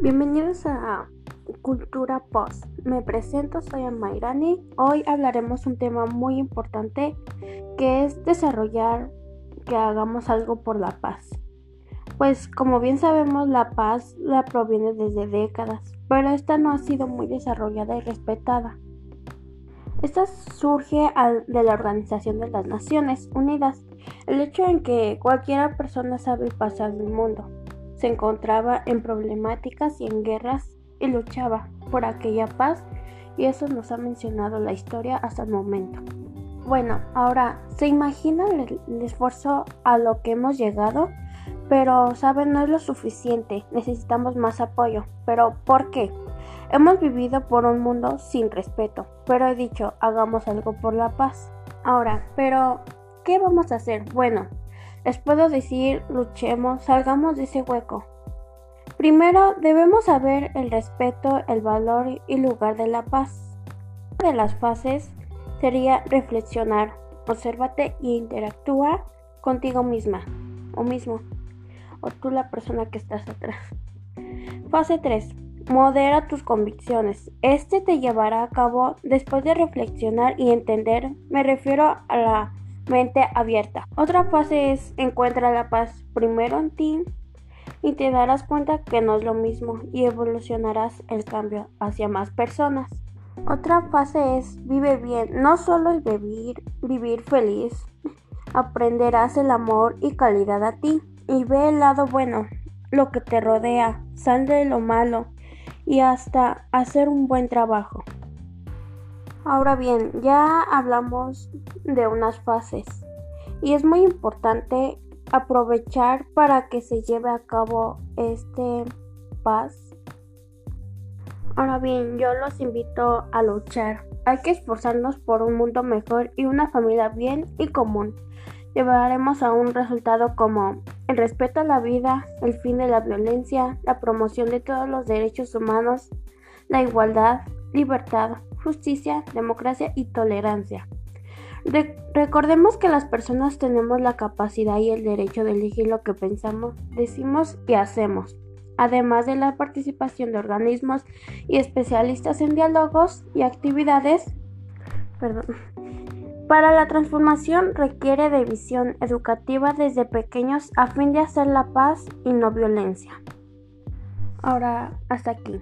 Bienvenidos a Cultura Post. Me presento, soy Amairani. Hoy hablaremos un tema muy importante que es desarrollar que hagamos algo por la paz. Pues como bien sabemos, la paz la proviene desde décadas, pero esta no ha sido muy desarrollada y respetada. Esta surge de la Organización de las Naciones Unidas, el hecho en que cualquier persona sabe pasar del mundo se encontraba en problemáticas y en guerras y luchaba por aquella paz y eso nos ha mencionado la historia hasta el momento. Bueno, ahora, ¿se imagina el, esfuerzo a lo que hemos llegado? Pero, ¿saben? No es lo suficiente, necesitamos más apoyo. ¿Pero por qué? Hemos vivido por un mundo sin respeto, pero he dicho, hagamos algo por la paz. Ahora, pero, ¿qué vamos a hacer? Bueno, les puedo decir, luchemos, salgamos de ese hueco. Primero debemos saber el respeto, el valor y lugar de la paz. Una de las fases sería reflexionar, obsérvate e interactúa contigo misma o mismo o tú la persona que estás atrás. Fase 3. Modera tus convicciones. Este te llevará a cabo después de reflexionar y entender. Me refiero a la mente abierta. Otra fase es encuentra la paz primero en ti y te darás cuenta que no es lo mismo y evolucionarás el cambio hacia más personas. Otra fase es vive bien, no solo es vivir, vivir feliz, aprenderás el amor y calidad a ti y ve el lado bueno, lo que te rodea, sal de lo malo y hasta hacer un buen trabajo. Ahora bien, ya hablamos de unas fases y es muy importante aprovechar para que se lleve a cabo este paz. Ahora bien, yo los invito a luchar. Hay que esforzarnos por un mundo mejor y una familia bien y común. Llevaremos a un resultado como el respeto a la vida, el fin de la violencia, la promoción de todos los derechos humanos, la igualdad, libertad, justicia, democracia y tolerancia. recordemos que las personas tenemos la capacidad y el derecho de elegir lo que pensamos, decimos y hacemos, además de la participación de organismos y especialistas en diálogos y actividades. Para la transformación requiere de visión educativa desde pequeños a fin de hacer la paz y no violencia. Ahora, hasta aquí.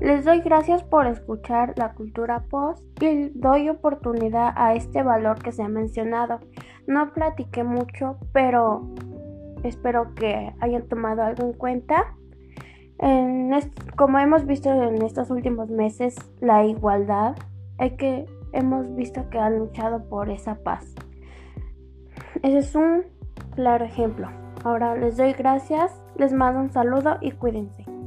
Les doy gracias por escuchar la cultura post y doy oportunidad a este valor que se ha mencionado. No platiqué mucho, pero espero que hayan tomado algo en cuenta. como hemos visto en estos últimos meses, la igualdad, hay que, hemos visto que han luchado por esa paz. Ese es un claro ejemplo. Ahora les doy gracias, les mando un saludo y cuídense.